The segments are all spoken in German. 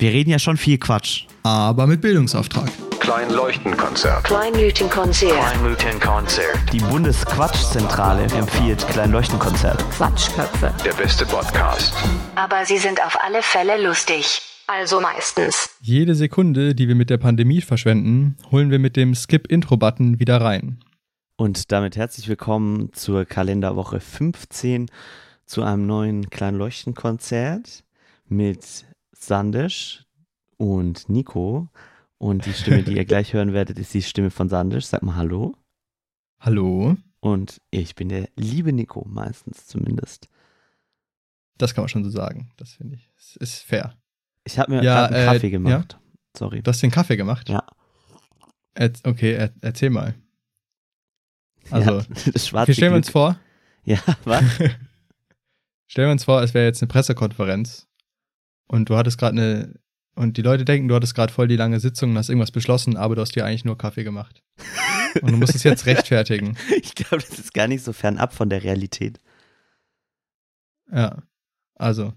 Wir reden ja schon viel Quatsch. Aber mit Bildungsauftrag. Kleinleuchtenkonzert. Kleinleuchtenkonzert. Kleinleuchtenkonzert. Die Bundesquatschzentrale empfiehlt Kleinleuchtenkonzert. Quatschköpfe. Der beste Podcast. Aber sie sind auf alle Fälle lustig. Also meistens. Jede Sekunde, die wir mit der Pandemie verschwenden, holen wir mit dem Skip-Intro-Button wieder rein. Und damit herzlich willkommen zur Kalenderwoche 15 zu einem neuen Kleinleuchtenkonzert mit Sandisch und Nico. Und die Stimme, die ihr gleich hören werdet, ist die Stimme von Sandisch. Sag mal Hallo. Hallo? Und ich bin der liebe Nico, meistens zumindest. Das kann man schon so sagen. Das finde ich. Es ist fair. Ich habe mir Ja, gerade einen äh, Kaffee gemacht. Sorry. Du hast den Kaffee gemacht? Ja. Er, okay, er, erzähl mal. Also, ja, das schwarze okay, stellen wir uns vor. Ja, was? Stellen wir uns vor, es wäre jetzt eine Pressekonferenz und du hattest gerade eine und die Leute denken, du hattest gerade voll die lange Sitzung und hast irgendwas beschlossen, aber du hast dir eigentlich nur Kaffee gemacht. Und du musst es jetzt rechtfertigen. ich glaube, das ist gar nicht so fernab von der Realität. Ja. Also,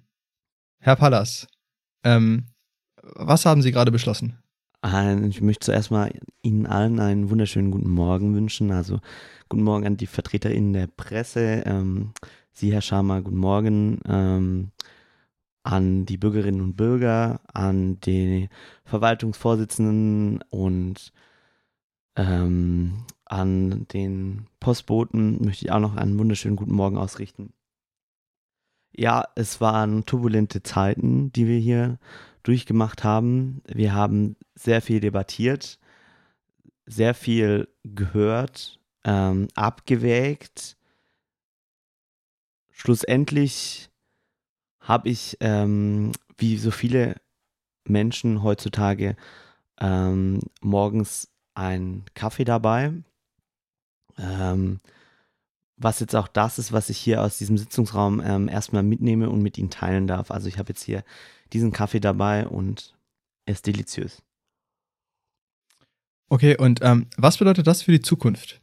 Herr Pallas, ähm, was haben Sie gerade beschlossen? Ein- Ich möchte zuerst mal Ihnen allen einen wunderschönen guten Morgen wünschen. Also guten Morgen an die VertreterInnen der Presse. Ähm, Sie, Herr Schamer, guten Morgen. Ähm, an die Bürgerinnen und Bürger, an die Verwaltungsvorsitzenden und ähm, an den Postboten möchte ich auch noch einen wunderschönen guten Morgen ausrichten. Ja, es waren turbulente Zeiten, die wir hier durchgemacht haben. Wir haben sehr viel debattiert, sehr viel gehört, ähm, abgewägt. Schlussendlich habe ich, ähm, wie so viele Menschen heutzutage, ähm, morgens einen Kaffee dabei. Ähm, was jetzt auch das ist, was ich hier aus diesem Sitzungsraum ähm, erstmal mitnehme und mit Ihnen teilen darf. Also ich habe jetzt hier diesen Kaffee dabei und er ist deliziös. Okay, und ähm, was bedeutet das für die Zukunft?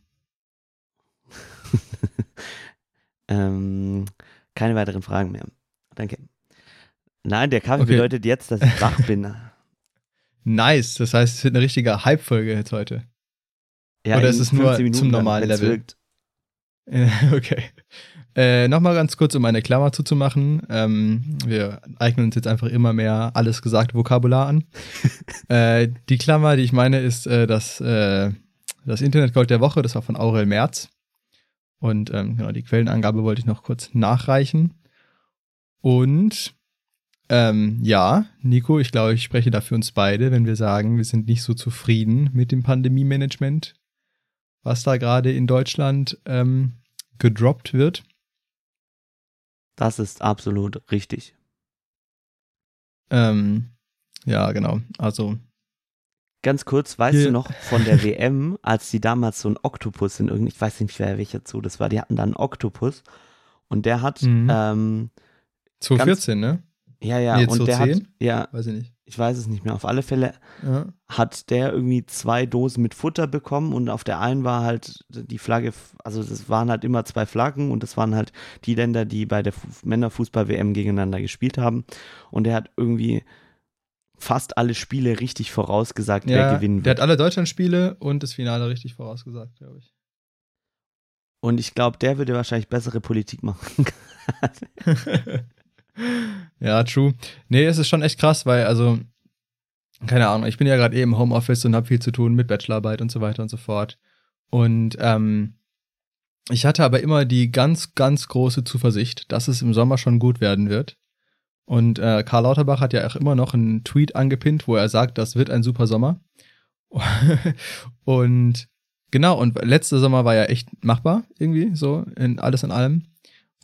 ähm, keine weiteren Fragen mehr. Danke. Nein, der Kaffee Okay. bedeutet jetzt, dass ich wach bin. Nice, das heißt, es wird eine richtige Hype-Folge jetzt heute. Ja, Oder ist es nur 15 zum normalen Level? wirkt. Okay. Äh, Nochmal ganz kurz, um eine Klammer zuzumachen. Ähm, wir eignen uns jetzt einfach immer mehr alles gesagte Vokabular an. äh, die Klammer, die ich meine, ist äh, das, äh, das Internetgold der Woche. Das war von Aurel Merz. Und ähm, genau, die Quellenangabe wollte ich noch kurz nachreichen. Und ähm, ja, Nico, ich glaube, ich spreche da für uns beide, wenn wir sagen, wir sind nicht so zufrieden mit dem Pandemie-Management, was da gerade in Deutschland ähm, gedroppt wird. Das ist absolut richtig. Ähm, ja, genau. Also, Ganz kurz, weißt Hier- du noch von der WM, als die damals so einen Oktopus in irgendein, ich weiß nicht, wer welcher Zoo das war, die hatten da einen Oktopus und der hat, Mhm. ähm, 2014, ne? ja, ja, Nee, und der hat, 2010? ja, Weiß ich nicht. ich weiß es nicht mehr, auf alle Fälle Ja. hat der irgendwie zwei Dosen mit Futter bekommen und auf der einen war halt die Flagge, also das waren halt immer zwei Flaggen und das waren halt die Länder, die bei der Fu- Männerfußball-WM gegeneinander gespielt haben und der hat irgendwie fast alle Spiele richtig vorausgesagt, wer ja gewinnen der wird. hat alle Deutschlandspiele und das Finale richtig vorausgesagt, glaube ich. Und ich glaube, der würde wahrscheinlich bessere Politik machen. ja, true. Nee, es ist schon echt krass, weil, also, keine Ahnung, ich bin ja gerade eh im Homeoffice und habe viel zu tun mit Bachelorarbeit und so weiter und so fort. Und ähm, ich hatte aber immer die ganz, ganz große Zuversicht, dass es im Sommer schon gut werden wird. Und äh, Karl Lauterbach hat ja auch immer noch einen Tweet angepinnt, wo er sagt, das wird ein super Sommer. und genau, und letzter Sommer war ja echt machbar, irgendwie, so, in alles in allem.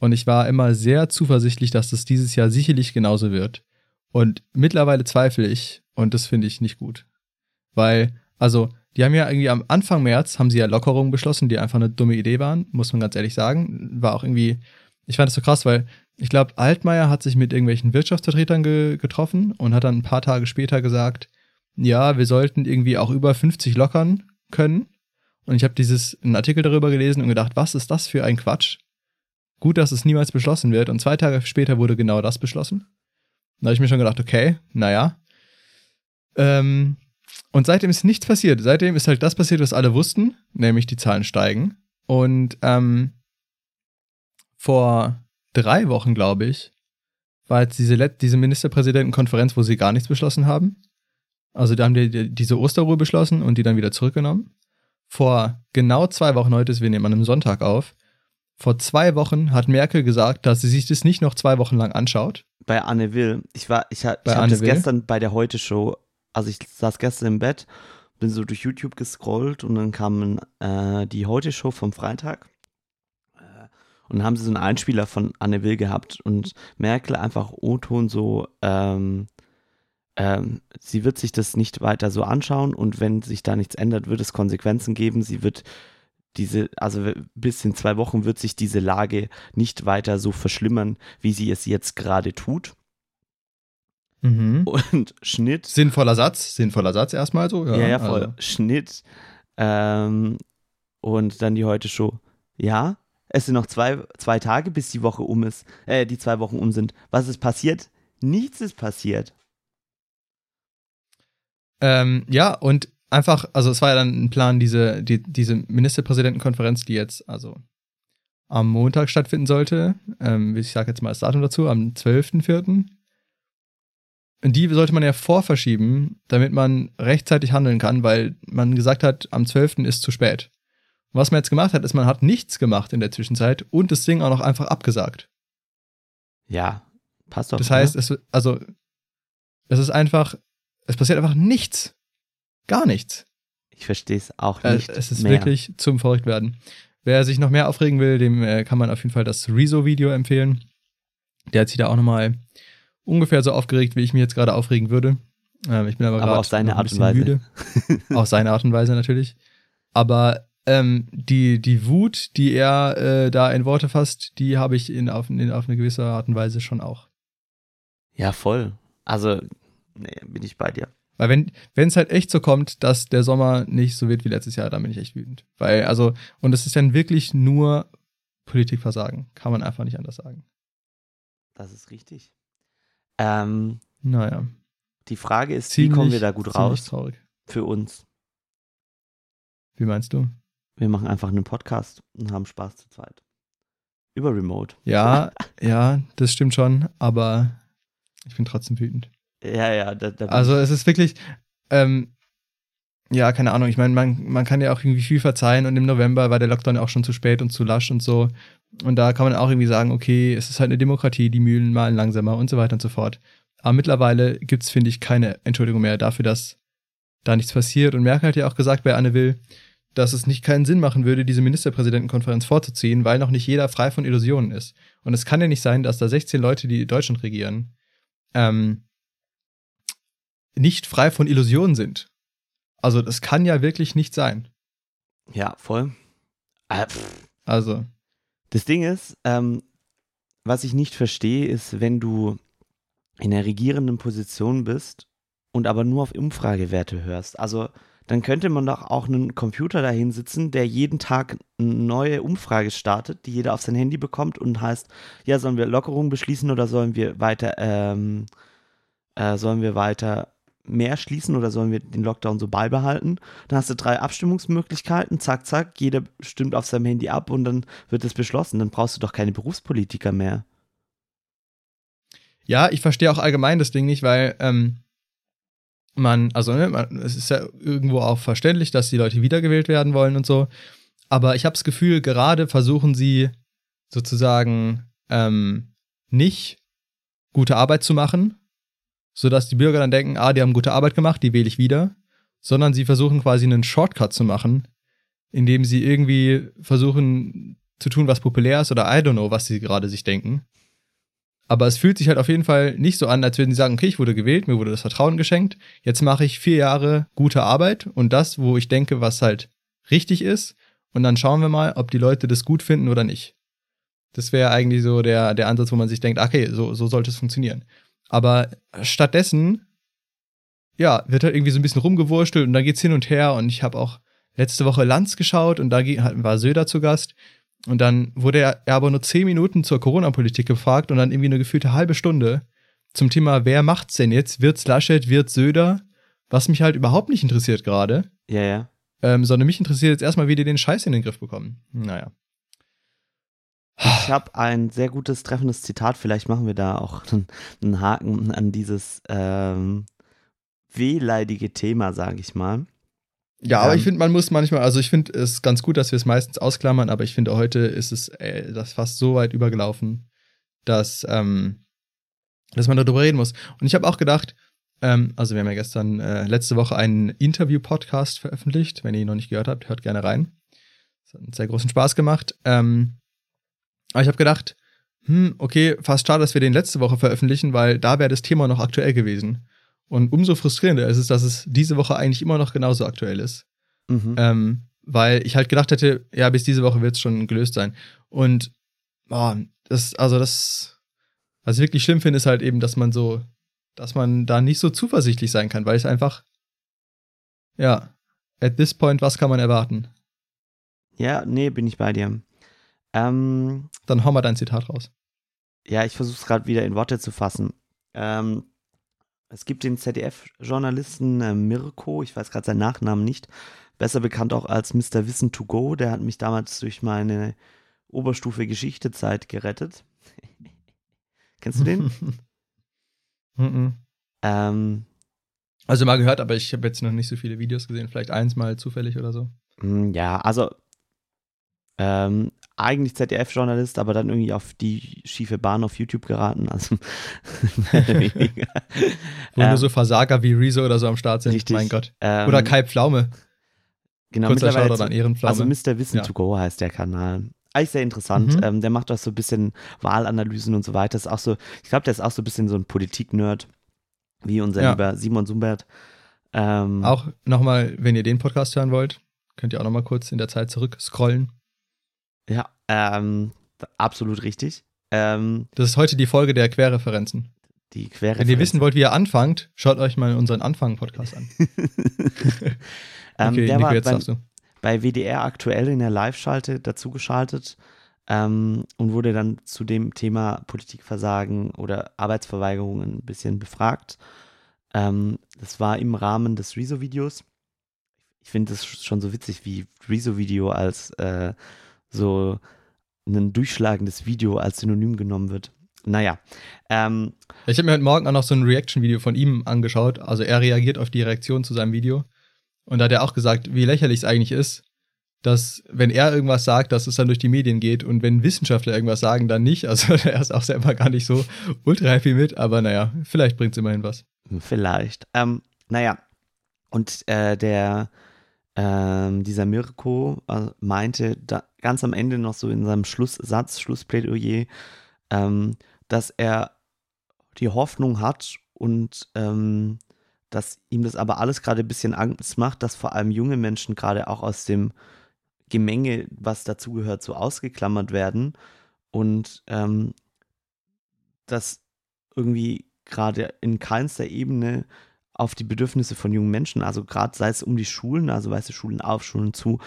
Und ich war immer sehr zuversichtlich, dass das dieses Jahr sicherlich genauso wird. Und mittlerweile zweifle ich und das finde ich nicht gut. Weil, also, die haben ja irgendwie am Anfang März haben sie ja Lockerungen beschlossen, die einfach eine dumme Idee waren, muss man ganz ehrlich sagen. War auch irgendwie, ich fand das so krass, weil ich glaube, Altmaier hat sich mit irgendwelchen Wirtschaftsvertretern ge getroffen und hat dann ein paar Tage später gesagt, ja, wir sollten irgendwie auch über 50 lockern können. Und ich habe dieses einen Artikel darüber gelesen und gedacht, was ist das für ein Quatsch? Gut, dass es niemals beschlossen wird. Und zwei Tage später wurde genau das beschlossen. Da habe ich mir schon gedacht, okay, naja. Ähm, und seitdem ist nichts passiert. Seitdem ist halt das passiert, was alle wussten, nämlich die Zahlen steigen. Und ähm, vor drei Wochen, glaube ich, war jetzt diese, Let diese Ministerpräsidentenkonferenz, wo sie gar nichts beschlossen haben. Also da haben die, die diese Osterruhe beschlossen und die dann wieder zurückgenommen. Vor genau zwei Wochen, heute ist, wir nehmen an einem Sonntag auf, vor zwei Wochen hat Merkel gesagt, dass sie sich das nicht noch zwei Wochen lang anschaut. Bei Anne Will. Ich war, ich, ha- ich habe das Will? gestern bei der Heute-Show, also ich saß gestern im Bett, bin so durch YouTube gescrollt und dann kam äh, die Heute-Show vom Freitag. Äh, Und dann haben sie so einen Einspieler von Anne Will gehabt und Merkel einfach O-Ton so, ähm, ähm, sie wird sich das nicht weiter so anschauen und wenn sich da nichts ändert, wird es Konsequenzen geben. Sie wird diese, also bis in zwei Wochen wird sich diese Lage nicht weiter so verschlimmern, wie sie es jetzt gerade tut. Mhm. Und Schnitt, Sinnvoller Satz, sinnvoller Satz erstmal so. ja, ja, voll, also. Schnitt ähm, und dann die heute Show. Ja, es sind noch zwei, zwei Tage, bis die Woche um ist, äh, die zwei Wochen um sind. Was ist passiert? Nichts ist passiert. Ähm, ja, und einfach, also es war ja dann ein Plan, diese, die, diese Ministerpräsidentenkonferenz, die jetzt also am Montag stattfinden sollte, ähm, ich sage jetzt mal das Datum dazu, am 12.04. Und die sollte man ja vorverschieben, damit man rechtzeitig handeln kann, weil man gesagt hat, am 12. ist zu spät. Und was man jetzt gemacht hat, ist, man hat nichts gemacht in der Zwischenzeit und das Ding auch noch einfach abgesagt. Ja, passt doch. Das heißt, oder? es, also, es ist einfach, es passiert einfach nichts. Gar nichts. ich verstehe es auch Äh, nicht. es ist mehr. wirklich zum Verrücktwerden. Wer sich noch mehr aufregen will, dem äh, kann man auf jeden Fall das Rezo-Video empfehlen. Der hat sich da auch nochmal ungefähr so aufgeregt, wie ich mich jetzt gerade aufregen würde. Ähm, ich bin aber, Aber gerade auf seine Art und Weise. müde. auf seine Art und Weise natürlich. Aber ähm, die, die Wut, die er äh, da in Worte fasst, die habe ich in, auf, in, auf eine gewisse Art und Weise schon auch. Ja, voll. Also, nee, bin ich bei dir. Weil wenn wenn es halt echt so kommt, dass der Sommer nicht so wird wie letztes Jahr, dann bin ich echt wütend. Weil, also, und es ist dann wirklich nur Politikversagen. Kann man einfach nicht anders sagen. Das ist richtig. Ähm, Naja. die Frage ist, Ziemlich, wie kommen wir da gut raus traurig. für uns? Wie meinst du? Wir machen einfach einen Podcast und haben Spaß zu zweit. Über Remote. Ja, ja, das stimmt schon, aber ich bin trotzdem wütend. Ja, ja, da, da Also es ist wirklich, ähm, ja, keine Ahnung, ich meine, man, man kann ja auch irgendwie viel verzeihen und im November war der Lockdown ja auch schon zu spät und zu lasch und so. Und da kann man auch irgendwie sagen, okay, es ist halt eine Demokratie, die Mühlen malen langsamer und so weiter und so fort. Aber mittlerweile gibt's finde ich, keine Entschuldigung mehr dafür, dass da nichts passiert. Und Merkel hat ja auch gesagt bei Anne Will, dass es nicht keinen Sinn machen würde, diese Ministerpräsidentenkonferenz vorzuziehen, weil noch nicht jeder frei von Illusionen ist. Und es kann ja nicht sein, dass da 16 Leute, die Deutschland regieren, ähm, nicht frei von Illusionen sind. Also das kann ja wirklich nicht sein. Ja, voll. Pff. Also, Das Ding ist, ähm, was ich nicht verstehe, ist, wenn du in der regierenden Position bist und aber nur auf Umfragewerte hörst. Also dann könnte man doch auch einen Computer dahin sitzen, der jeden Tag eine neue Umfrage startet, die jeder auf sein Handy bekommt und heißt, ja, sollen wir Lockerungen beschließen oder sollen wir weiter, ähm, äh, sollen wir weiter mehr schließen oder sollen wir den Lockdown so beibehalten? Dann hast du drei Abstimmungsmöglichkeiten, zack, zack, jeder stimmt auf seinem Handy ab und dann wird es beschlossen. Dann brauchst du doch keine Berufspolitiker mehr. ja, ich verstehe auch allgemein das Ding nicht, weil ähm, man, also ne, man, es ist ja irgendwo auch verständlich, dass die Leute wiedergewählt werden wollen und so. Aber ich habe das Gefühl, gerade versuchen sie sozusagen ähm, nicht gute Arbeit zu machen, sodass die Bürger dann denken, ah, die haben gute Arbeit gemacht, die wähle ich wieder, sondern sie versuchen quasi einen Shortcut zu machen, indem sie irgendwie versuchen zu tun, was populär ist oder I don't know, was sie gerade sich denken. Aber es fühlt sich halt auf jeden Fall nicht so an, als würden sie sagen, okay, ich wurde gewählt, mir wurde das Vertrauen geschenkt, jetzt mache ich vier Jahre gute Arbeit und das, wo ich denke, was halt richtig ist, und dann schauen wir mal, ob die Leute das gut finden oder nicht. Das wäre eigentlich so der, der Ansatz, wo man sich denkt, okay, so, so sollte es funktionieren. Aber stattdessen, ja, wird halt irgendwie so ein bisschen rumgewurstelt und da geht's hin und her und ich habe auch letzte Woche Lanz geschaut und da war Söder zu Gast und dann wurde er, er aber nur zehn Minuten zur Corona-Politik gefragt und dann irgendwie eine gefühlte halbe Stunde zum Thema, wer macht's denn jetzt? Wird's Laschet, wird's Söder? was mich halt überhaupt nicht interessiert gerade, Ja, ja. ähm, sondern mich interessiert jetzt erstmal, wie die den Scheiß in den Griff bekommen. Naja. Ich habe ein sehr gutes, treffendes Zitat. Vielleicht machen wir da auch einen, Haken an dieses ähm, wehleidige Thema, sage ich mal. Ja, aber Ähm, ich finde, man muss manchmal, also ich finde es ganz gut, dass wir es meistens ausklammern, aber ich finde, heute ist es äh, das fast so weit übergelaufen, dass, ähm, dass man darüber reden muss. Und ich habe auch gedacht, ähm, also wir haben ja gestern, äh, letzte Woche einen Interview-Podcast veröffentlicht. Wenn ihr ihn noch nicht gehört habt, hört gerne rein. Das hat einen sehr großen Spaß gemacht. Ähm, aber ich habe gedacht, hm, okay, fast schade, dass wir den letzte Woche veröffentlichen, weil da wäre das Thema noch aktuell gewesen. Und umso frustrierender ist es, dass es diese Woche eigentlich immer noch genauso aktuell ist. Mhm. Ähm, weil ich halt gedacht hätte, ja, bis diese Woche wird es schon gelöst sein. Und oh, das, also das, was ich wirklich schlimm finde, ist halt eben, dass man so, dass man da nicht so zuversichtlich sein kann, weil es einfach, ja, at this point, was kann man erwarten? Ja, nee, bin ich bei dir. Ähm, Dann hau mal dein Zitat raus. ja, ich versuche es gerade wieder in Worte zu fassen. Ähm, es gibt den ZDF-Journalisten äh, Mirko, ich weiß gerade seinen Nachnamen nicht, besser bekannt auch als Mr. Wissen to Go, der hat mich damals durch meine Oberstufe Geschichtezeit gerettet. Kennst du den? Ähm, also mal gehört, aber ich habe jetzt noch nicht so viele Videos gesehen, vielleicht eins mal zufällig oder so. Mm, Ja, also ähm, eigentlich ZDF-Journalist, aber dann irgendwie auf die schiefe Bahn auf YouTube geraten. Also weniger. Wo Ähm, nur so Versager wie Rezo oder so am Start sind. Richtig. Mein Gott. ähm, Oder Kai Pflaume. genau, Kurzer mittlerweile Shoutout an Ehrenpflaume. Also Mr. Wissen Ja. to go heißt der Kanal. Eigentlich sehr interessant. Mhm. Ähm, der macht auch so ein bisschen Wahlanalysen und so weiter. Ist auch so, ich glaube, der ist auch so ein bisschen so ein Politik-Nerd, wie unser Ja. lieber Simon Sumbert. Ähm, Auch nochmal, wenn ihr den Podcast hören wollt, könnt ihr auch nochmal kurz in der Zeit zurück scrollen. Ja, ähm, absolut richtig. Ähm, Das ist heute die Folge der Querreferenzen. die Quere. Wenn ihr wissen wollt, wie ihr anfangt, schaut euch mal unseren Anfang-Podcast an. ähm, Okay, der Nico, war jetzt beim, du. bei WDR aktuell in der Live-Schalte dazugeschaltet ähm, und wurde dann zu dem Thema Politikversagen oder Arbeitsverweigerung ein bisschen befragt. Ähm, das war im Rahmen des Rezo-Videos. Ich finde es schon so witzig, wie Rezo-Video als äh, so ein durchschlagendes Video als Synonym genommen wird. Naja, ähm, Ich habe mir heute Morgen auch noch so ein Reaction-Video von ihm angeschaut. Also er reagiert auf die Reaktion zu seinem Video. Und da hat er auch gesagt, wie lächerlich es eigentlich ist, dass wenn er irgendwas sagt, dass es dann durch die Medien geht und wenn Wissenschaftler irgendwas sagen, dann nicht. Also er ist auch selber gar nicht so ultra happy mit, aber naja, vielleicht bringt es immerhin was. Vielleicht. Ähm, naja, und äh, der, ähm, dieser Mirko äh, meinte da, ganz am Ende noch so in seinem Schlusssatz, Schlussplädoyer, ähm, dass er die Hoffnung hat und ähm, dass ihm das aber alles gerade ein bisschen Angst macht, dass vor allem junge Menschen gerade auch aus dem Gemenge, was dazugehört, so ausgeklammert werden und ähm, dass irgendwie gerade in keinster Ebene auf die Bedürfnisse von jungen Menschen, also gerade sei es um die Schulen, also weißt du, Schulen auf, Schulen zu,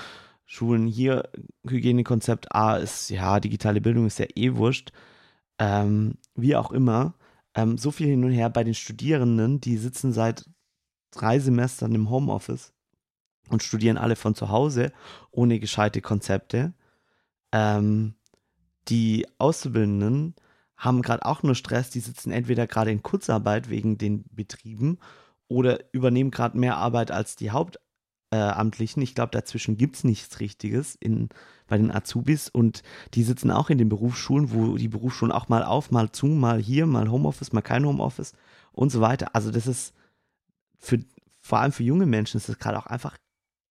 Schulen hier, Hygienekonzept A ist, ja, digitale Bildung ist ja eh wurscht, ähm, wie auch immer, ähm, so viel hin und her bei den Studierenden, die sitzen seit drei Semestern im Homeoffice und studieren alle von zu Hause ohne gescheite Konzepte. Ähm, die Auszubildenden haben gerade auch nur Stress, die sitzen entweder gerade in Kurzarbeit wegen den Betrieben oder übernehmen gerade mehr Arbeit als die Hauptamtlichen. ich glaube, dazwischen gibt es nichts Richtiges in, bei den Azubis und die sitzen auch in den Berufsschulen, wo die Berufsschulen auch mal auf, mal zu, mal hier, mal Homeoffice, mal kein Homeoffice und so weiter. Also das ist für, vor allem für junge Menschen ist das gerade auch einfach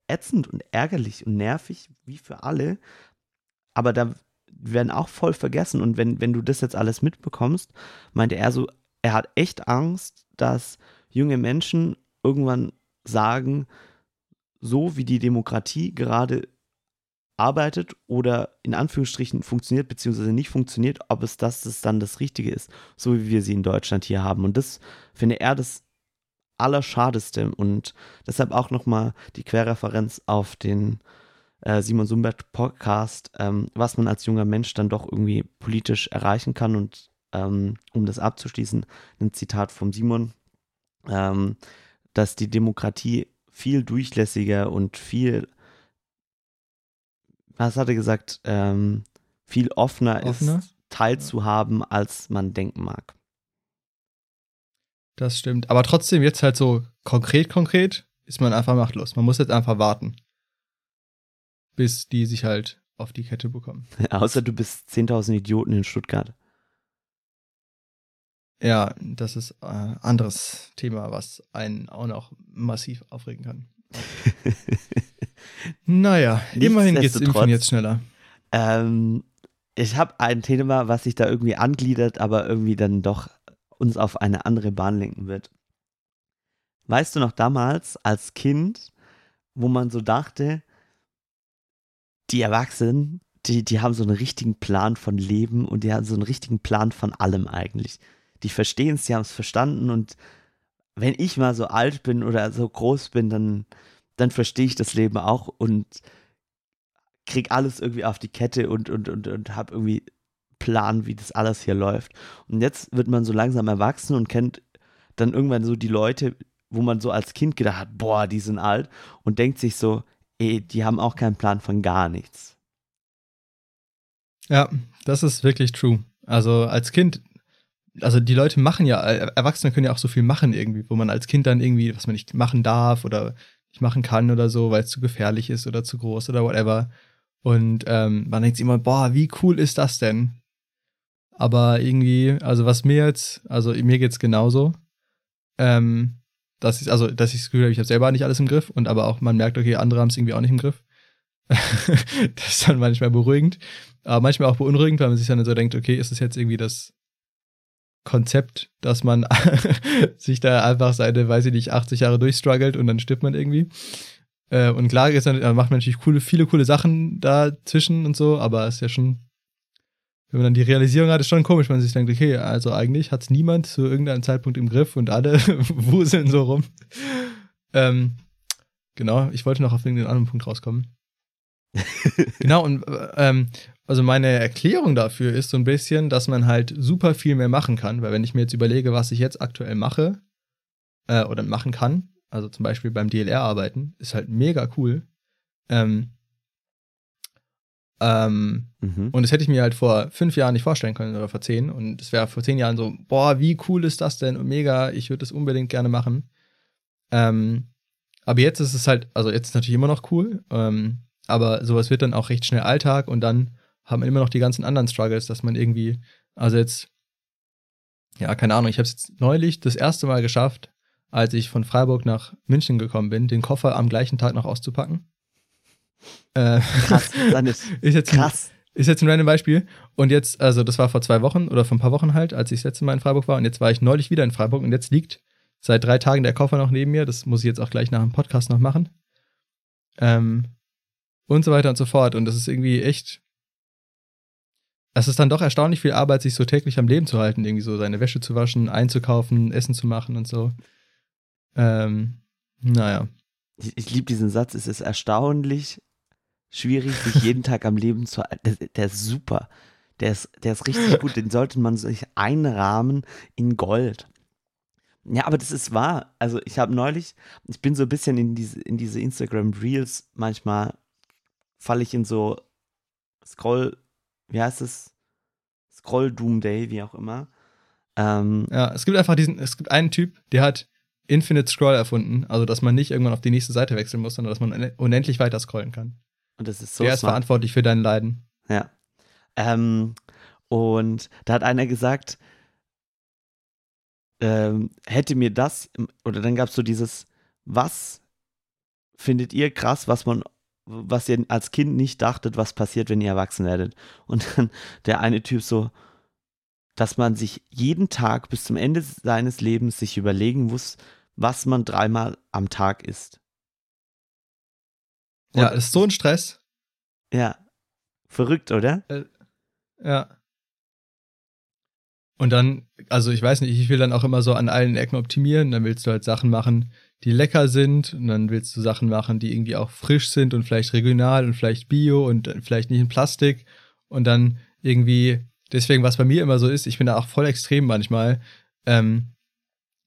ätzend und ärgerlich und nervig, wie für alle. Aber da werden auch voll vergessen. Und wenn, wenn du das jetzt alles mitbekommst, meinte er so, er hat echt Angst, dass junge Menschen irgendwann sagen, so wie die Demokratie gerade arbeitet oder in Anführungsstrichen funktioniert beziehungsweise nicht funktioniert, ob es das, das dann das Richtige ist, so wie wir sie in Deutschland hier haben. Und das finde er das Allerschadeste und deshalb auch nochmal die Querreferenz auf den äh, Simon Sumbert Podcast, ähm, was man als junger Mensch dann doch irgendwie politisch erreichen kann. Und ähm, um das abzuschließen, ein Zitat vom Simon. Ähm, dass die Demokratie viel durchlässiger und viel, was hat er gesagt, ähm, viel offener, Offener? ist, teilzuhaben, als man denken mag. Das stimmt. Aber trotzdem, jetzt halt so konkret, konkret, ist man einfach machtlos. Man muss jetzt einfach warten. Bis die sich halt auf die Kette bekommen. Außer du bist 10.000 Idioten in Stuttgart. Ja, das ist ein äh, anderes Thema, was einen auch noch massiv aufregen kann. Naja, immerhin Nichtsdestotrotz- Impfen jetzt schneller. Ähm, ich habe ein Thema, was sich da irgendwie angliedert, aber irgendwie dann doch uns auf eine andere Bahn lenken wird. Weißt du noch damals als Kind, wo man so dachte, die Erwachsenen, die, die haben so einen richtigen Plan von Leben und die haben so einen richtigen Plan von allem eigentlich. Die verstehen es, die haben es verstanden und wenn ich mal so alt bin oder so groß bin, dann, dann verstehe ich das Leben auch und krieg alles irgendwie auf die Kette und, und, und, und habe irgendwie Plan, wie das alles hier läuft. Und jetzt wird man so langsam erwachsen und kennt dann irgendwann so die Leute, wo man so als Kind gedacht hat, boah, die sind alt und denkt sich so, ey, die haben auch keinen Plan von gar nichts. Ja, das ist wirklich true. Also als Kind, also die Leute machen ja, äh, Erwachsene können ja auch so viel machen irgendwie, wo man als Kind dann irgendwie, was man nicht machen darf oder nicht machen kann oder so, weil es zu gefährlich ist oder zu groß oder whatever. Und ähm, man denkt sich immer, boah, wie cool ist das denn? Aber irgendwie, also was mir jetzt, also mir geht's genauso. Ähm, dass ich, also, dass ich das Gefühl habe, ich habe selber nicht alles im Griff und aber auch man merkt, okay, andere haben es irgendwie auch nicht im Griff. das ist dann manchmal beruhigend, aber manchmal auch beunruhigend, weil man sich dann so denkt, okay, ist das jetzt irgendwie das Konzept, dass man sich da einfach seine, weiß ich nicht, 80 Jahre durchstruggelt und dann stirbt man irgendwie. Äh, und klar, ist dann, äh, macht man natürlich coole, viele coole Sachen dazwischen und so, aber es ist ja schon, wenn man dann die Realisierung hat, ist schon komisch, wenn man sich denkt, okay, also eigentlich hat es niemand zu irgendeinem Zeitpunkt im Griff und alle wuseln so rum. Ähm, genau, ich wollte noch auf irgendeinen anderen Punkt rauskommen. genau, und äh, ähm, also meine Erklärung dafür ist so ein bisschen, dass man halt super viel mehr machen kann, weil wenn ich mir jetzt überlege, was ich jetzt aktuell mache äh, oder machen kann, also zum Beispiel beim DLR arbeiten, ist halt mega cool. Ähm, ähm, Mhm. und das hätte ich mir halt vor fünf Jahren nicht vorstellen können oder vor zehn. Und es wäre vor zehn Jahren so, boah, wie cool ist das denn? Und mega, ich würde das unbedingt gerne machen. Ähm, aber jetzt ist es halt, also jetzt ist es natürlich immer noch cool, ähm, aber sowas wird dann auch recht schnell Alltag und dann haben immer noch die ganzen anderen Struggles, dass man irgendwie, also jetzt, ja, keine Ahnung, ich habe es jetzt neulich das erste Mal geschafft, als ich von Freiburg nach München gekommen bin, den Koffer am gleichen Tag noch auszupacken. Äh, Krass, dann ist ist jetzt ein, krass. ist jetzt ein random Beispiel. Und jetzt, also das war vor zwei Wochen oder vor ein paar Wochen halt, als ich das letzte Mal in Freiburg war. Und jetzt war ich neulich wieder in Freiburg und jetzt liegt seit drei Tagen der Koffer noch neben mir. Das muss ich jetzt auch gleich nach dem Podcast noch machen. Ähm, und so weiter und so fort. Und das ist irgendwie echt. Es ist dann doch erstaunlich viel Arbeit, sich so täglich am Leben zu halten, irgendwie so seine Wäsche zu waschen, einzukaufen, Essen zu machen und so. Ähm, naja. Ich, ich liebe diesen Satz, es ist erstaunlich schwierig, sich jeden Tag am Leben zu halten. Der, der ist super. Der ist, der ist richtig gut. Den sollte man sich einrahmen in Gold. Ja, aber das ist wahr. Also ich habe neulich, ich bin so ein bisschen in diese, in diese Instagram Reels, manchmal falle ich in so Scroll, wie heißt es? Scroll Doom Day, wie auch immer. Ähm, Ja, es gibt einfach diesen, es gibt einen Typ, der hat Infinite Scroll erfunden, also dass man nicht irgendwann auf die nächste Seite wechseln muss, sondern dass man une- unendlich weiter scrollen kann. und das ist so der ist smart. verantwortlich für dein Leiden. Ja. Ähm, und da hat einer gesagt, ähm, hätte mir das, oder dann gab es so dieses, was findet ihr krass, was man, was ihr als Kind nicht dachtet, was passiert, wenn ihr erwachsen werdet? Und dann der eine Typ so, dass man sich jeden Tag bis zum Ende seines Lebens sich überlegen muss, was man dreimal am Tag isst. Ja, Und- das ist so ein Stress. Ja. Verrückt, oder? Ja. Und dann, also ich weiß nicht, ich will dann auch immer so an allen Ecken optimieren. Dann willst du halt Sachen machen, die lecker sind. Und dann willst du Sachen machen, die irgendwie auch frisch sind und vielleicht regional und vielleicht bio und vielleicht nicht in Plastik. Und dann irgendwie, deswegen, was bei mir immer so ist, ich bin da auch voll extrem manchmal. Ähm,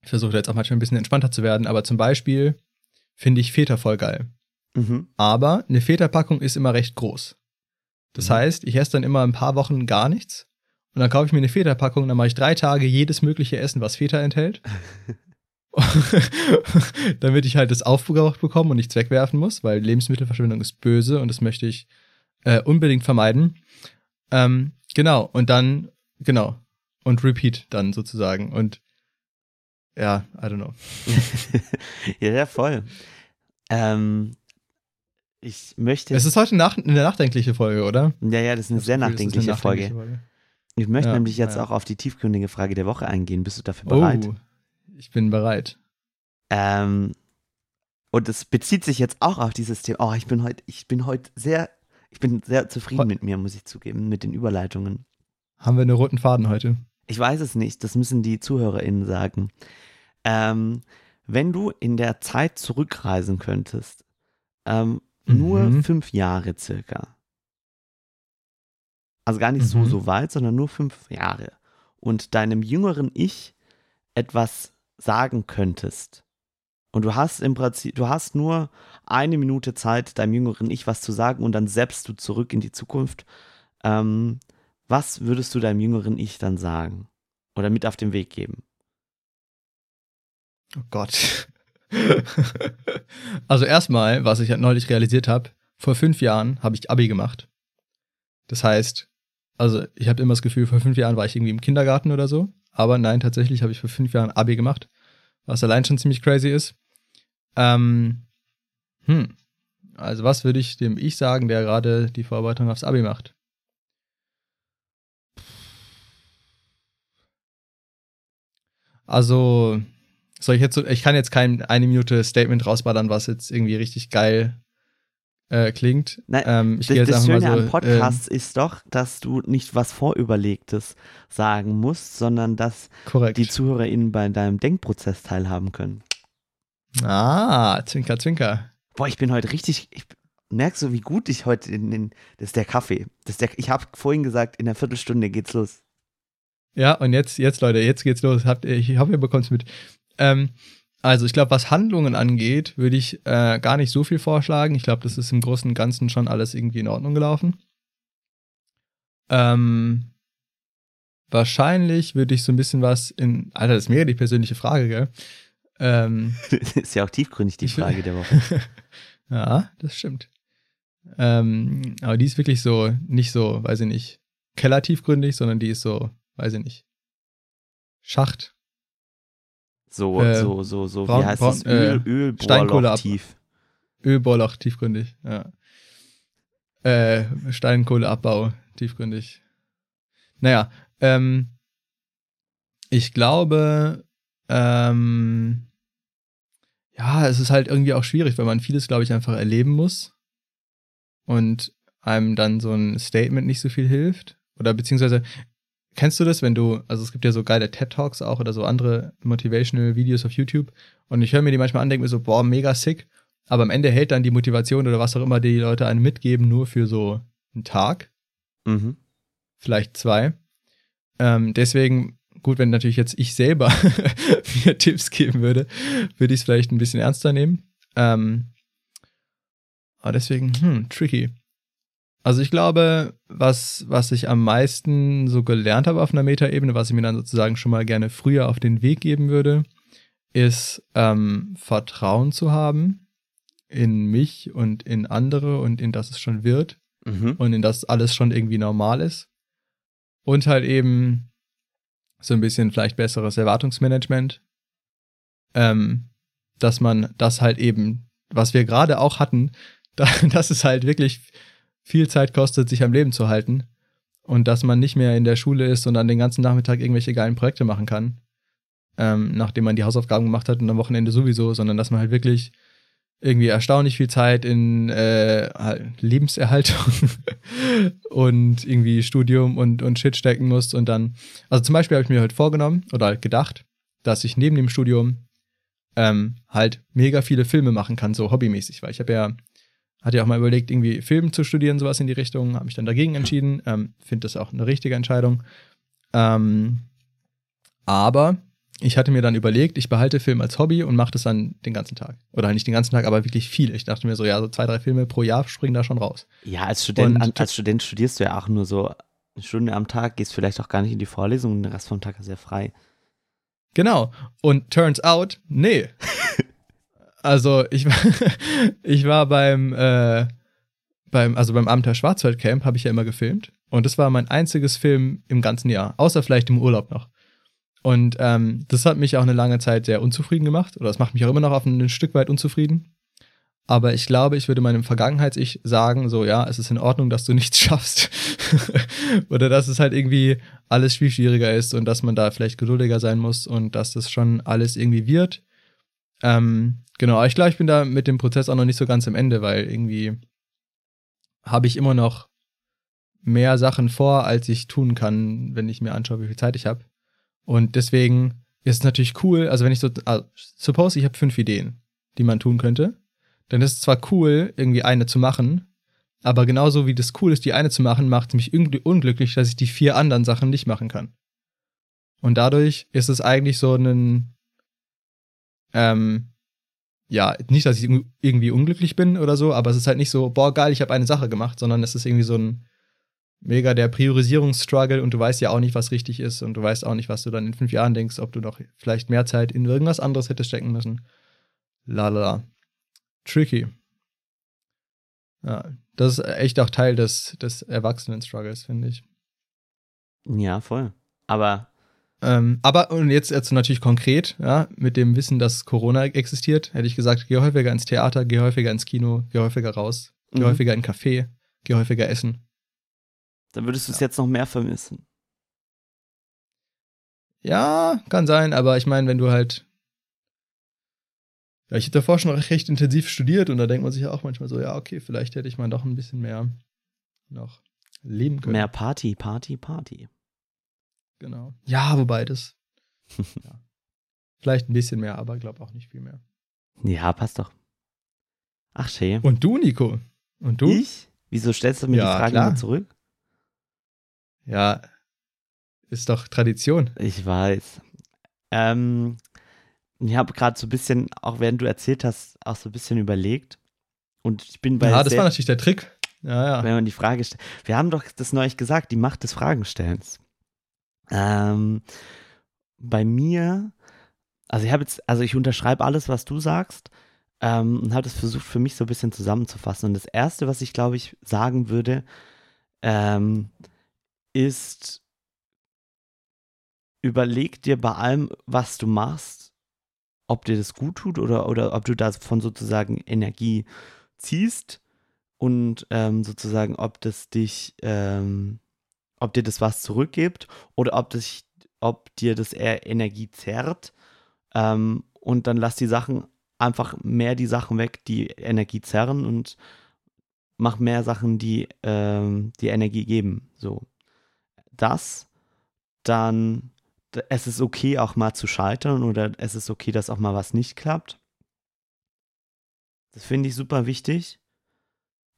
Ich versuche jetzt auch manchmal ein bisschen entspannter zu werden, aber zum Beispiel finde ich Feta voll geil. Mhm. Aber eine Feta-Packung ist immer recht groß. Das Mhm. heißt, ich esse dann immer ein paar Wochen gar nichts. Und dann kaufe ich mir eine Feta-Packung, dann mache ich drei Tage jedes mögliche Essen, was Feta enthält. damit ich halt das aufgebraucht bekomme und nichts wegwerfen muss, weil Lebensmittelverschwendung ist böse und das möchte ich äh, unbedingt vermeiden. Ähm, genau, und dann, genau, und repeat dann sozusagen. Und ja, I don't know. ja, ja, voll. Ähm, ich möchte. Es ist heute nach, eine nachdenkliche Folge, oder? ja, ja, das ist eine Ich sehr das Gefühl, nachdenkliche eine Folge. nachdenkliche Ich möchte Ja, nämlich jetzt ja. auch auf die tiefgründige Frage der Woche eingehen. Bist du dafür bereit? Oh, ich bin bereit. Ähm, und es bezieht sich jetzt auch auf dieses Thema. Oh, ich bin heute, ich bin heute sehr, ich bin sehr zufrieden Heu- mit mir, muss ich zugeben, mit den Überleitungen. Haben wir einen roten Faden heute? Ich weiß es nicht, das müssen die ZuhörerInnen sagen. Ähm, wenn du in der Zeit zurückreisen könntest, ähm, nur Mhm. fünf Jahre circa. Also gar nicht so, Mhm. so weit, sondern nur fünf Jahre. Und deinem jüngeren Ich etwas sagen könntest. Und du hast im Prinzip, du hast nur eine Minute Zeit, deinem jüngeren Ich was zu sagen und dann selbst du zurück in die Zukunft. Ähm, was würdest du deinem jüngeren Ich dann sagen? Oder mit auf den Weg geben? Oh Gott. also erstmal, was ich neulich realisiert habe, vor fünf Jahren habe ich Abi gemacht. Das heißt, also ich habe immer das Gefühl, vor fünf Jahren war ich irgendwie im Kindergarten oder so. Aber nein, tatsächlich habe ich vor fünf Jahren Abi gemacht, was allein schon ziemlich crazy ist. Ähm, hm. Also was würde ich dem Ich sagen, der gerade die Vorbereitung aufs Abi macht? Also, soll ich jetzt so, ich kann jetzt kein eine Minute Statement rausballern, was jetzt irgendwie richtig geil äh, klingt. Nein, ähm, ich Das, jetzt das Schöne so. am Podcast ist doch, dass du nicht was Vorüberlegtes sagen musst, sondern dass korrekt. die ZuhörerInnen bei deinem Denkprozess teilhaben können. ah, Zwinker, Zwinker. Boah, ich bin heute richtig. Ich merkst du, wie gut ich heute in den. Das ist der Kaffee. Das ist der, ich habe vorhin gesagt, in einer Viertelstunde geht's los. Ja, und jetzt, jetzt, Leute, jetzt geht's los. Habt, ich hoffe, ihr bekommt es mit. Ähm, also, ich glaube, was Handlungen angeht, würde ich äh, gar nicht so viel vorschlagen. Ich glaube, das ist im Großen und Ganzen schon alles irgendwie in Ordnung gelaufen. Ähm, wahrscheinlich würde ich so ein bisschen was in. Alter, das ist mega die persönliche Frage, gell? Ähm, ist ja auch tiefgründig die Ich- Frage der Woche. ja, das stimmt. Ähm, aber die ist wirklich so, nicht so, weiß ich nicht, kellertiefgründig, sondern die ist so, weiß ich nicht, Schacht. So, Äh, so, so, so. braun- wie heißt braun- das? Öl, äh, Öl, Steinkohle Bohrloch ab- tief. Ölbohrloch tiefgründig, ja. Äh, Steinkohleabbau tiefgründig. Naja, ähm, ich glaube, ähm, ja, es ist halt irgendwie auch schwierig, weil man vieles, glaube ich, einfach erleben muss und einem dann so ein Statement nicht so viel hilft. Oder beziehungsweise, kennst du das, wenn du, also es gibt ja so geile TED-Talks auch oder so andere motivational Videos auf YouTube und ich höre mir die manchmal an, denke mir so, boah, mega sick. Aber am Ende hält dann die Motivation oder was auch immer die Leute einem mitgeben, nur für so einen Tag, Mhm. vielleicht zwei. Ähm, deswegen, gut, wenn natürlich jetzt ich selber mir Tipps geben würde, würde ich es vielleicht ein bisschen ernster nehmen. Ähm, aber deswegen, hm, tricky. Also ich glaube, was, was ich am meisten so gelernt habe auf einer Metaebene, was ich mir dann sozusagen schon mal gerne früher auf den Weg geben würde, ist ähm, Vertrauen zu haben in mich und in andere und in das es schon wird Mhm. und in das alles schon irgendwie normal ist. Und halt eben so ein bisschen vielleicht besseres Erwartungsmanagement. Ähm, dass man das halt eben, was wir gerade auch hatten, da, dass es halt wirklich viel Zeit kostet, sich am Leben zu halten. Und dass man nicht mehr in der Schule ist und dann den ganzen Nachmittag irgendwelche geilen Projekte machen kann, ähm, nachdem man die Hausaufgaben gemacht hat und am Wochenende sowieso, sondern dass man halt wirklich irgendwie erstaunlich viel Zeit in äh, halt Lebenserhaltung und irgendwie Studium und, und Shit stecken muss und dann, also zum Beispiel habe ich mir halt vorgenommen oder halt gedacht, dass ich neben dem Studium ähm, halt mega viele Filme machen kann, so hobbymäßig, weil ich habe ja, hatte ja auch mal überlegt, irgendwie Film zu studieren, sowas in die Richtung, habe mich dann dagegen entschieden, ähm, finde das auch eine richtige Entscheidung. Ähm, aber ich hatte mir dann überlegt, ich behalte Film als Hobby und mache das dann den ganzen Tag. Oder nicht den ganzen Tag, aber wirklich viel. Ich dachte mir so, ja, so zwei, drei Filme pro Jahr springen da schon raus. Ja, als Student, Und- als Student studierst du ja auch nur so eine Stunde am Tag, gehst vielleicht auch gar nicht in die Vorlesung und den Rest vom Tag ist ja frei. Genau. Und turns out, nee. also ich war, ich war beim, äh, beim, also beim Abenteuer Schwarzwald Camp habe ich ja immer gefilmt. Und das war mein einziges Film im ganzen Jahr, außer vielleicht im Urlaub noch. Und ähm, das hat mich auch eine lange Zeit sehr unzufrieden gemacht. Oder das macht mich auch immer noch auf ein Stück weit unzufrieden. Aber ich glaube, ich würde meinem Vergangenheits-Ich sagen, so, ja, es ist in Ordnung, dass du nichts schaffst. Oder dass es halt irgendwie alles viel schwieriger ist und dass man da vielleicht geduldiger sein muss und dass das schon alles irgendwie wird. Ähm, genau, ich glaube, ich bin da mit dem Prozess auch noch nicht so ganz am Ende, weil irgendwie habe ich immer noch mehr Sachen vor, als ich tun kann, wenn ich mir anschaue, wie viel Zeit ich habe. Und deswegen ist es natürlich cool, also wenn ich so, also, suppose ich habe fünf Ideen, die man tun könnte, dann ist es zwar cool, irgendwie eine zu machen, aber genauso wie das cool ist, die eine zu machen, macht es mich irgendwie unglücklich, dass ich die vier anderen Sachen nicht machen kann. Und dadurch ist es eigentlich so ein, ähm, ja, nicht, dass ich irg- irgendwie unglücklich bin oder so, aber es ist halt nicht so, boah, geil, ich habe eine Sache gemacht, sondern es ist irgendwie so ein mega der Priorisierungsstruggle und du weißt ja auch nicht, was richtig ist und du weißt auch nicht, was du dann in fünf Jahren denkst, ob du noch vielleicht mehr Zeit in irgendwas anderes hättest stecken müssen. Lalala. Tricky. Ja, das ist echt auch Teil des, des Erwachsenen-Struggles, finde ich. Ja, voll. Aber Ähm, aber und jetzt, jetzt natürlich konkret, ja, mit dem Wissen, dass Corona existiert, hätte ich gesagt, geh häufiger ins Theater, geh häufiger ins Kino, geh häufiger raus, geh Mhm. häufiger in einen Café, geh häufiger essen. dann würdest du es Ja. jetzt noch mehr vermissen. Ja, kann sein, aber ich meine, wenn du halt. Ja, ich habe davor schon recht intensiv studiert und da denkt man sich ja auch manchmal so, ja, okay, vielleicht hätte ich mal doch ein bisschen mehr noch leben können. Mehr Party, Party, Party. Genau. Ja, wobei das. ja. Vielleicht ein bisschen mehr, aber glaube auch nicht viel mehr. Ja, passt doch. Ach, schön. Und du, Nico? Und du? Ich? Wieso stellst du mir Ja, die Frage immer zurück? Ja, ist doch Tradition. Ich weiß. Ähm, ich habe gerade so ein bisschen, auch während du erzählt hast, auch so ein bisschen überlegt. Und ich bin bei ja, das war natürlich der Trick. Ja, ja. wenn man die Frage stellt. Wir haben doch das neulich gesagt, die Macht des Fragenstellens. Ähm, bei mir, also ich habe jetzt, also ich unterschreibe alles, was du sagst, ähm, und habe das versucht für mich so ein bisschen zusammenzufassen. Und das erste, was ich glaube ich sagen würde, ähm, ist, überleg dir bei allem, was du machst, ob dir das gut tut oder, oder ob du davon sozusagen Energie ziehst und ähm, sozusagen, ob das dich, ähm, ob dir das was zurückgibt oder ob, das, ob dir das eher Energie zerrt. Ähm, und dann lass die Sachen einfach mehr die Sachen weg, die Energie zerren und mach mehr Sachen, die ähm, die Energie geben. So. Das, dann, es ist okay, auch mal zu scheitern oder es ist okay, dass auch mal was nicht klappt. Das finde ich super wichtig.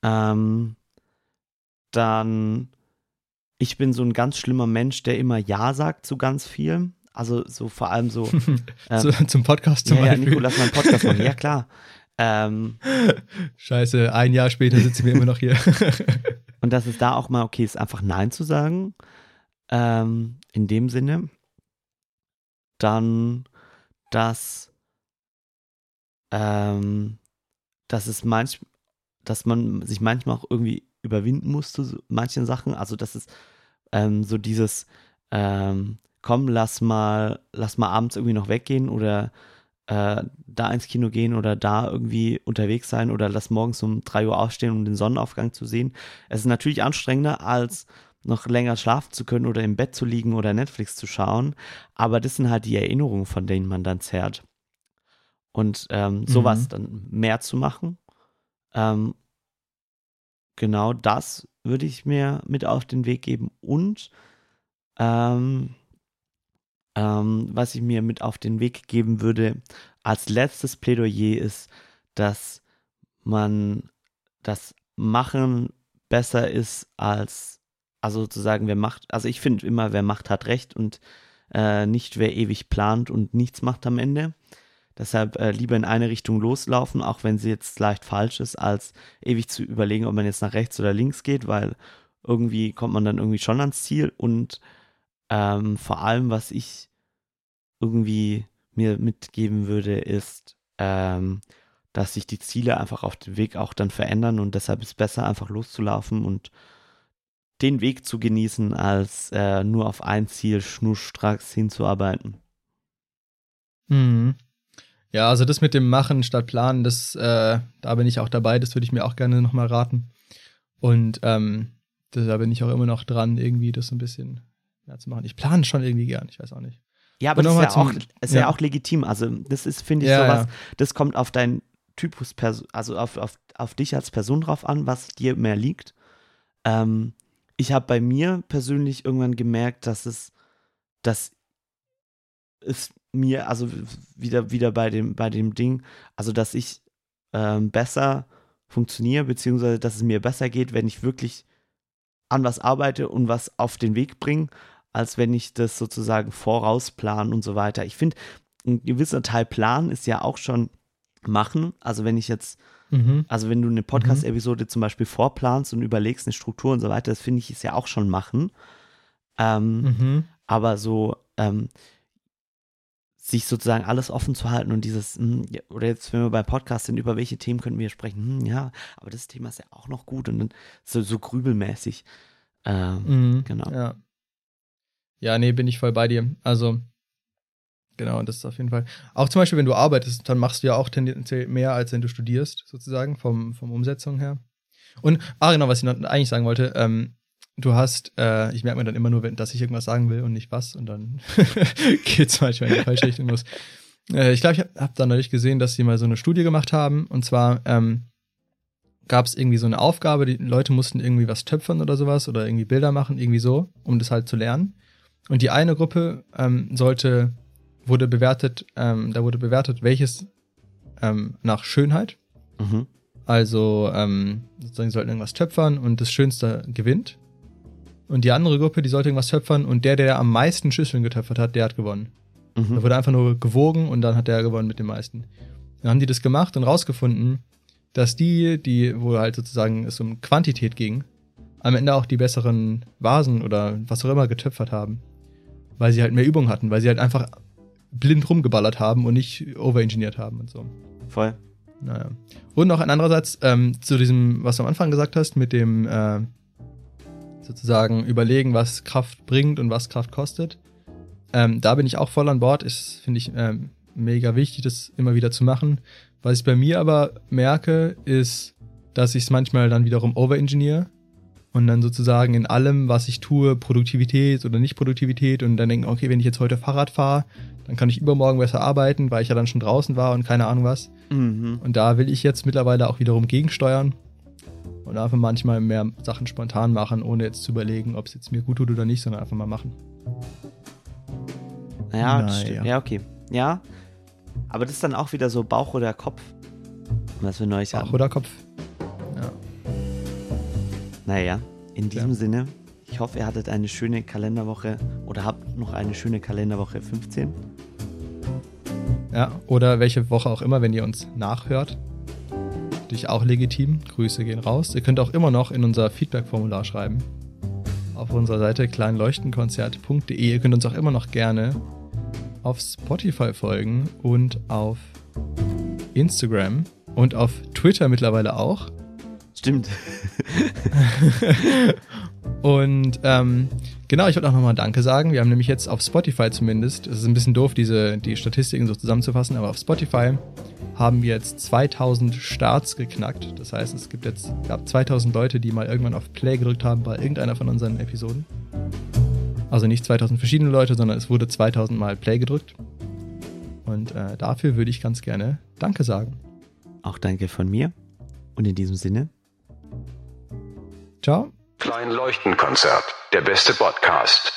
Ähm, dann, ich bin so ein ganz schlimmer Mensch, der immer Ja sagt zu ganz viel. Also so vor allem so. ähm, Zu, zum Podcast zum ja, ja, Beispiel. Nico, lass mal einen Podcast machen. Ja, klar. Ähm, Scheiße, ein Jahr später sitzen wir immer noch hier. und dass es da auch mal okay ist, einfach Nein zu sagen. Ähm, in dem Sinne. Dann, dass, ähm, dass es manch, dass man sich manchmal auch irgendwie überwinden muss zu manchen Sachen. Also, dass es ähm, so dieses, ähm, komm, lass mal, lass mal abends irgendwie noch weggehen oder äh, da ins Kino gehen oder da irgendwie unterwegs sein oder lass morgens um 3 Uhr aufstehen, um den Sonnenaufgang zu sehen. Es ist natürlich anstrengender, als noch länger schlafen zu können oder im Bett zu liegen oder Netflix zu schauen. Aber das sind halt die Erinnerungen, von denen man dann zehrt. Und ähm, sowas Mhm. dann mehr zu machen. Ähm, genau das würde ich mir mit auf den Weg geben. Und ähm, ähm, was ich mir mit auf den Weg geben würde, als letztes Plädoyer ist, dass man das Machen besser ist als, also sozusagen, wer macht, also ich finde immer, wer macht, hat recht und äh, nicht, wer ewig plant und nichts macht am Ende. Deshalb äh, lieber in eine Richtung loslaufen, auch wenn sie jetzt leicht falsch ist, als ewig zu überlegen, ob man jetzt nach rechts oder links geht, weil irgendwie kommt man dann irgendwie schon ans Ziel. Und ähm, vor allem, was ich irgendwie mir mitgeben würde, ist, ähm, dass sich die Ziele einfach auf dem Weg auch dann verändern und deshalb ist es besser, einfach loszulaufen und den Weg zu genießen, als äh, nur auf ein Ziel schnurstracks hinzuarbeiten. Mhm. Ja, also das mit dem Machen statt Planen, das, äh, da bin ich auch dabei, das würde ich mir auch gerne nochmal raten. Und ähm, da bin ich auch immer noch dran, irgendwie das ein bisschen mehr zu machen. Ich plane schon irgendwie gern, ich weiß auch nicht. Ja, aber das ist, ja nochmal auch, zum- ist ja. ja. auch legitim. Also, das ist, finde ich, Ja, sowas, ja. das kommt auf deinen Typus, also auf, auf, auf dich als Person drauf an, was dir mehr liegt. Ähm, ich habe bei mir persönlich irgendwann gemerkt, dass es, dass es mir, also wieder, wieder bei dem, bei dem Ding, also dass ich ähm, besser funktioniere, beziehungsweise dass es mir besser geht, wenn ich wirklich an was arbeite und was auf den Weg bringe, als wenn ich das sozusagen vorausplan und so weiter. Ich finde, ein gewisser Teil Plan ist ja auch schon machen. Also wenn ich jetzt, Mhm. also wenn du eine Podcast-Episode zum Beispiel vorplanst und überlegst eine Struktur und so weiter, das finde ich ist ja auch schon machen. Ähm, Mhm. aber so ähm, sich sozusagen alles offen zu halten und dieses, hm, oder jetzt, wenn wir bei Podcasts sind, über welche Themen könnten wir sprechen? Hm, ja, aber das Thema ist ja auch noch gut und dann so, so grübelmäßig. Ähm, Mhm. Genau. Ja. ja, nee, bin ich voll bei dir. Also, genau, das ist auf jeden Fall. Auch zum Beispiel, wenn du arbeitest, dann machst du ja auch tendenziell mehr, als wenn du studierst, sozusagen, vom, vom Umsetzung her. Und, ah, genau, was ich noch eigentlich sagen wollte, ähm, du hast, äh, ich merke mir dann immer nur, wenn, dass ich irgendwas sagen will und nicht was, und dann geht's manchmal in die falsche Richtung los. Äh, ich glaube, ich habe hab da neulich gesehen, dass sie mal so eine Studie gemacht haben, und zwar, ähm, gab es irgendwie so eine Aufgabe, die Leute mussten irgendwie was töpfern oder sowas oder irgendwie Bilder machen, irgendwie so, um das halt zu lernen. Und die eine Gruppe ähm, sollte, wurde bewertet, ähm, da wurde bewertet, welches ähm, nach Schönheit, mhm. also ähm, sozusagen sie sollten irgendwas töpfern und das Schönste gewinnt. Und die andere Gruppe, die sollte irgendwas töpfern und der, der am meisten Schüsseln getöpfert hat, der hat gewonnen. Da Mhm. wurde einfach nur gewogen und dann hat der gewonnen mit den meisten. Dann haben die das gemacht und rausgefunden, dass die, die, wo halt sozusagen es um Quantität ging, am Ende auch die besseren Vasen oder was auch immer getöpfert haben. Weil sie halt mehr Übung hatten, weil sie halt einfach blind rumgeballert haben und nicht overengineert haben und so. Voll. Naja. Und noch ein andererseits ähm, zu diesem, was du am Anfang gesagt hast, mit dem äh, sozusagen überlegen, was Kraft bringt und was Kraft kostet. Ähm, da bin ich auch voll an Bord. Ist, finde ich, ähm, mega wichtig, das immer wieder zu machen. Was ich bei mir aber merke, ist, dass ich es manchmal dann wiederum overengineer und dann sozusagen in allem, was ich tue, Produktivität oder nicht Produktivität und dann denke, okay, wenn ich jetzt heute Fahrrad fahre, dann kann ich übermorgen besser arbeiten, weil ich ja dann schon draußen war und keine Ahnung was. Mhm. Und da will ich jetzt mittlerweile auch wiederum gegensteuern und einfach manchmal mehr Sachen spontan machen, ohne jetzt zu überlegen, ob es jetzt mir gut tut oder nicht, sondern einfach mal machen. Naja. stimmt. ja, okay. Ja, aber das ist dann auch wieder so Bauch oder Kopf, was wir neulich Bauch hatten. oder Kopf. Ja. Naja, in diesem Ja. Sinne, ich hoffe, ihr hattet eine schöne Kalenderwoche oder habt noch eine schöne Kalenderwoche 15. ja. Oder welche Woche auch immer, wenn ihr uns nachhört. Natürlich auch legitim. Grüße gehen raus. Ihr könnt auch immer noch in unser Feedback-Formular schreiben. Auf unserer Seite kleinleuchtenkonzert.de. Ihr könnt uns auch immer noch gerne auf Spotify folgen und auf Instagram und auf Twitter mittlerweile auch. Stimmt. Und ähm, genau, ich wollte auch nochmal Danke sagen. Wir haben nämlich jetzt auf Spotify zumindest, es ist ein bisschen doof, diese, die Statistiken so zusammenzufassen, aber auf Spotify haben wir jetzt 2000 Starts geknackt. Das heißt, es gibt jetzt gab 2000 Leute, die mal irgendwann auf Play gedrückt haben bei irgendeiner von unseren Episoden. Also nicht 2000 verschiedene Leute, sondern es wurde 2000 Mal Play gedrückt. Und äh, dafür würde ich ganz gerne Danke sagen. Auch danke von mir. Und in diesem Sinne, Ciao. Klein Leuchtenkonzert. Der beste Podcast.